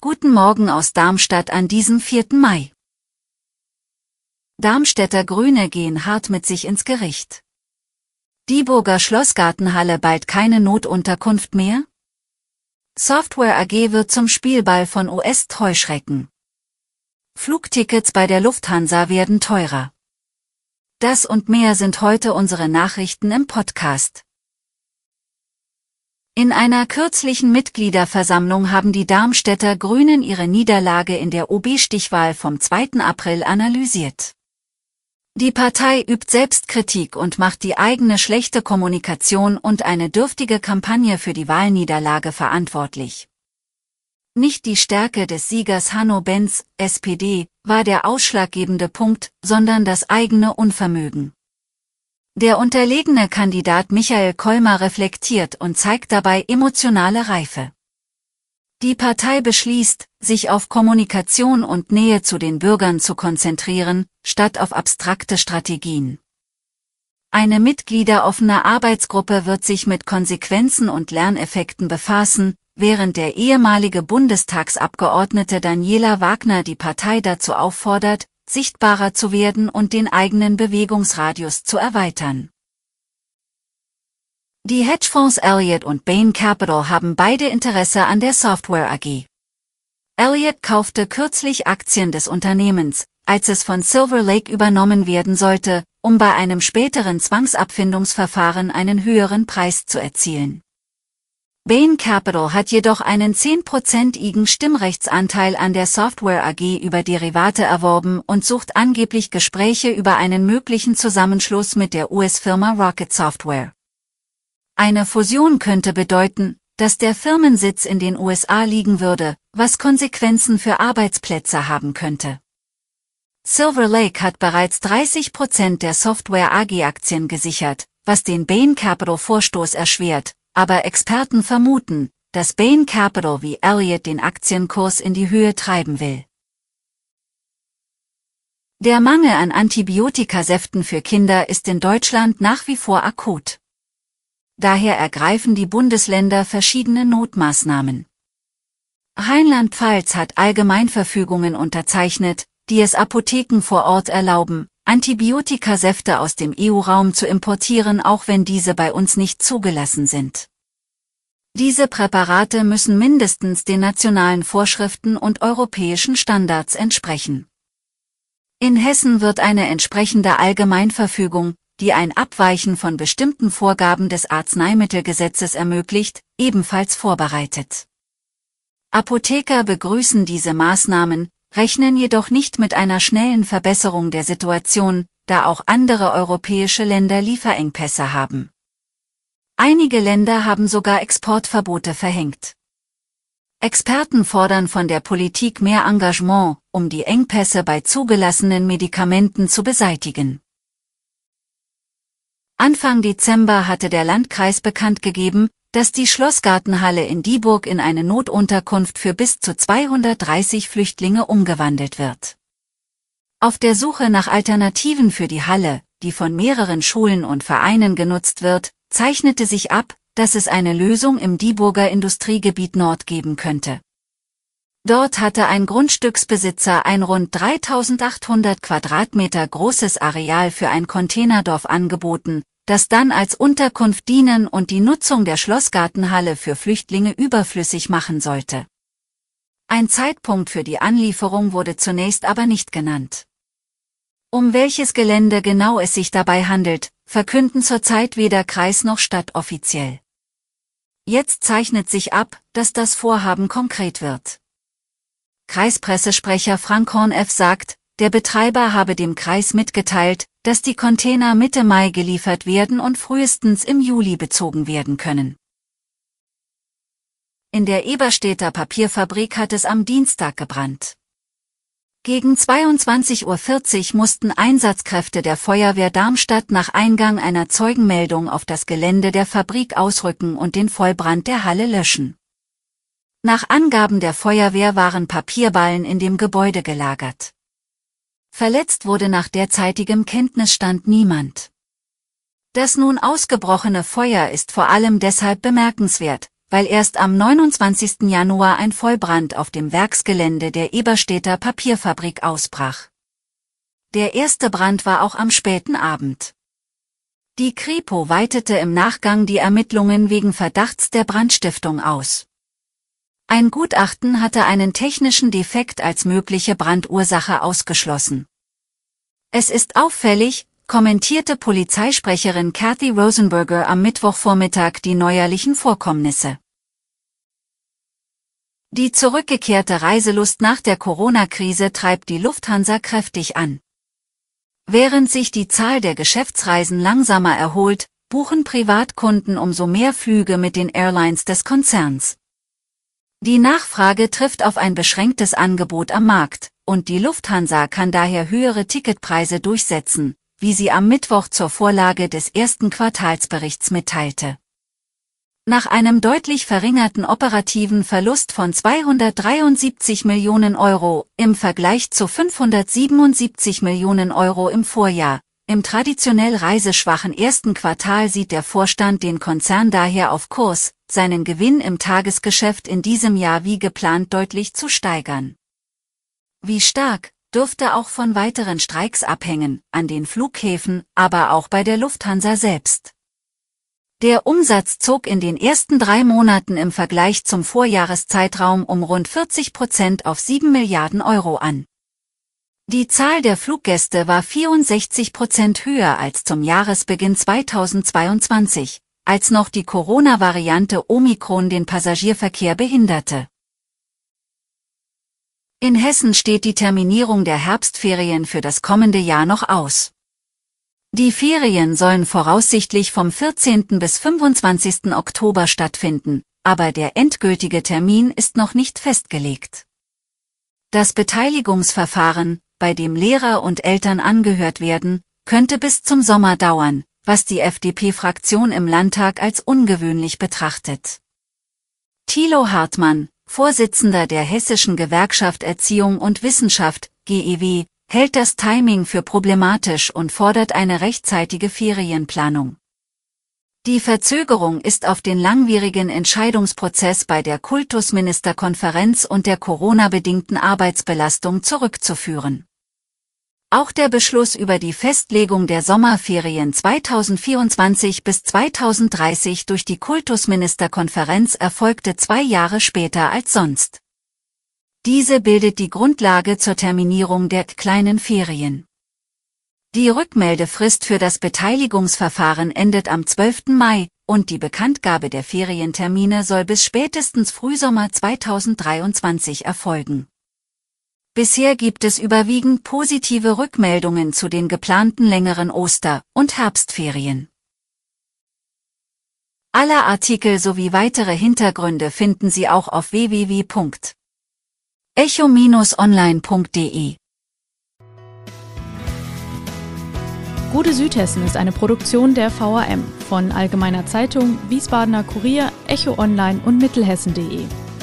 Guten Morgen aus Darmstadt an diesem 4. Mai. Darmstädter Grüne gehen hart mit sich ins Gericht. Dieburger Schlossgartenhalle bald keine Notunterkunft mehr? Software AG wird zum Spielball von US-Treuschrecken. Flugtickets bei der Lufthansa werden teurer. Das und mehr sind heute unsere Nachrichten im Podcast. In einer kürzlichen Mitgliederversammlung haben die Darmstädter Grünen ihre Niederlage in der OB-Stichwahl vom 2. April analysiert. Die Partei übt Selbstkritik und macht die eigene schlechte Kommunikation und eine dürftige Kampagne für die Wahlniederlage verantwortlich. Nicht die Stärke des Siegers Hanno Benz, SPD, war der ausschlaggebende Punkt, sondern das eigene Unvermögen. Der unterlegene Kandidat Michael Kolmer reflektiert und zeigt dabei emotionale Reife. Die Partei beschließt, sich auf Kommunikation und Nähe zu den Bürgern zu konzentrieren, statt auf abstrakte Strategien. Eine mitgliederoffene Arbeitsgruppe wird sich mit Konsequenzen und Lerneffekten befassen, während der ehemalige Bundestagsabgeordnete Daniela Wagner die Partei dazu auffordert, sichtbarer zu werden und den eigenen Bewegungsradius zu erweitern. Die Hedgefonds Elliott und Bain Capital haben beide Interesse an der Software AG. Elliott kaufte kürzlich Aktien des Unternehmens, als es von Silver Lake übernommen werden sollte, um bei einem späteren Zwangsabfindungsverfahren einen höheren Preis zu erzielen. Bain Capital hat jedoch einen 10%igen Stimmrechtsanteil an der Software AG über Derivate erworben und sucht angeblich Gespräche über einen möglichen Zusammenschluss mit der US-Firma Rocket Software. Eine Fusion könnte bedeuten, dass der Firmensitz in den USA liegen würde, was Konsequenzen für Arbeitsplätze haben könnte. Silver Lake hat bereits 30% der Software AG-Aktien gesichert, was den Bain Capital Vorstoß erschwert, aber Experten vermuten, dass Bain Capital wie Elliott den Aktienkurs in die Höhe treiben will. Der Mangel an Antibiotikasäften für Kinder ist in Deutschland nach wie vor akut. Daher ergreifen die Bundesländer verschiedene Notmaßnahmen. Rheinland-Pfalz hat Allgemeinverfügungen unterzeichnet, die es Apotheken vor Ort erlauben, Antibiotikasäfte aus dem EU-Raum zu importieren, auch wenn diese bei uns nicht zugelassen sind. Diese Präparate müssen mindestens den nationalen Vorschriften und europäischen Standards entsprechen. In Hessen wird eine entsprechende Allgemeinverfügung, die ein Abweichen von bestimmten Vorgaben des Arzneimittelgesetzes ermöglicht, ebenfalls vorbereitet. Apotheker begrüßen diese Maßnahmen, rechnen jedoch nicht mit einer schnellen Verbesserung der Situation, da auch andere europäische Länder Lieferengpässe haben. Einige Länder haben sogar Exportverbote verhängt. Experten fordern von der Politik mehr Engagement, um die Engpässe bei zugelassenen Medikamenten zu beseitigen. Anfang Dezember hatte der Landkreis bekannt gegeben, dass die Schlossgartenhalle in Dieburg in eine Notunterkunft für bis zu 230 Flüchtlinge umgewandelt wird. Auf der Suche nach Alternativen für die Halle, die von mehreren Schulen und Vereinen genutzt wird, zeichnete sich ab, dass es eine Lösung im Dieburger Industriegebiet Nord geben könnte. Dort hatte ein Grundstücksbesitzer ein rund 3800 Quadratmeter großes Areal für ein Containerdorf angeboten, das dann als Unterkunft dienen und die Nutzung der Schlossgartenhalle für Flüchtlinge überflüssig machen sollte. Ein Zeitpunkt für die Anlieferung wurde zunächst aber nicht genannt. Um welches Gelände genau es sich dabei handelt, verkünden zurzeit weder Kreis noch Stadt offiziell. Jetzt zeichnet sich ab, dass das Vorhaben konkret wird. Kreispressesprecher Frank Horn F. sagt, der Betreiber habe dem Kreis mitgeteilt, dass die Container Mitte Mai geliefert werden und frühestens im Juli bezogen werden können. In der Eberstädter Papierfabrik hat es am Dienstag gebrannt. Gegen 22.40 Uhr mussten Einsatzkräfte der Feuerwehr Darmstadt nach Eingang einer Zeugenmeldung auf das Gelände der Fabrik ausrücken und den Vollbrand der Halle löschen. Nach Angaben der Feuerwehr waren Papierballen in dem Gebäude gelagert. Verletzt wurde nach derzeitigem Kenntnisstand niemand. Das nun ausgebrochene Feuer ist vor allem deshalb bemerkenswert, weil erst am 29. Januar ein Vollbrand auf dem Werksgelände der Eberstädter Papierfabrik ausbrach. Der erste Brand war auch am späten Abend. Die Kripo weitete im Nachgang die Ermittlungen wegen Verdachts der Brandstiftung aus. Ein Gutachten hatte einen technischen Defekt als mögliche Brandursache ausgeschlossen. Es ist auffällig, kommentierte Polizeisprecherin Kathy Rosenberger am Mittwochvormittag die neuerlichen Vorkommnisse. Die zurückgekehrte Reiselust nach der Corona-Krise treibt die Lufthansa kräftig an. Während sich die Zahl der Geschäftsreisen langsamer erholt, buchen Privatkunden umso mehr Flüge mit den Airlines des Konzerns. Die Nachfrage trifft auf ein beschränktes Angebot am Markt, und die Lufthansa kann daher höhere Ticketpreise durchsetzen, wie sie am Mittwoch zur Vorlage des ersten Quartalsberichts mitteilte. Nach einem deutlich verringerten operativen Verlust von 273 Millionen Euro im Vergleich zu 577 Millionen Euro im Vorjahr, im traditionell reiseschwachen ersten Quartal sieht der Vorstand den Konzern daher auf Kurs, seinen Gewinn im Tagesgeschäft in diesem Jahr wie geplant deutlich zu steigern. Wie stark, dürfte auch von weiteren Streiks abhängen, an den Flughäfen, aber auch bei der Lufthansa selbst. Der Umsatz zog in den ersten drei Monaten im Vergleich zum Vorjahreszeitraum um rund 40 Prozent auf 7 Milliarden Euro an. Die Zahl der Fluggäste war 64 Prozent höher als zum Jahresbeginn 2022, als noch die Corona-Variante Omikron den Passagierverkehr behinderte. In Hessen steht die Terminierung der Herbstferien für das kommende Jahr noch aus. Die Ferien sollen voraussichtlich vom 14. bis 25. Oktober stattfinden, aber der endgültige Termin ist noch nicht festgelegt. Das Beteiligungsverfahren, bei dem Lehrer und Eltern angehört werden, könnte bis zum Sommer dauern, was die FDP-Fraktion im Landtag als ungewöhnlich betrachtet. Thilo Hartmann, Vorsitzender der Hessischen Gewerkschaft Erziehung und Wissenschaft, GEW, hält das Timing für problematisch und fordert eine rechtzeitige Ferienplanung. Die Verzögerung ist auf den langwierigen Entscheidungsprozess bei der Kultusministerkonferenz und der Corona-bedingten Arbeitsbelastung zurückzuführen. Auch der Beschluss über die Festlegung der Sommerferien 2024 bis 2030 durch die Kultusministerkonferenz erfolgte zwei Jahre später als sonst. Diese bildet die Grundlage zur Terminierung der kleinen Ferien. Die Rückmeldefrist für das Beteiligungsverfahren endet am 12. Mai und die Bekanntgabe der Ferientermine soll bis spätestens Frühsommer 2023 erfolgen. Bisher gibt es überwiegend positive Rückmeldungen zu den geplanten längeren Oster- und Herbstferien. Alle Artikel sowie weitere Hintergründe finden Sie auch auf www echo-online.de Gute Südhessen ist eine Produktion der VAM von Allgemeiner Zeitung, Wiesbadener Kurier, Echo Online und Mittelhessen.de.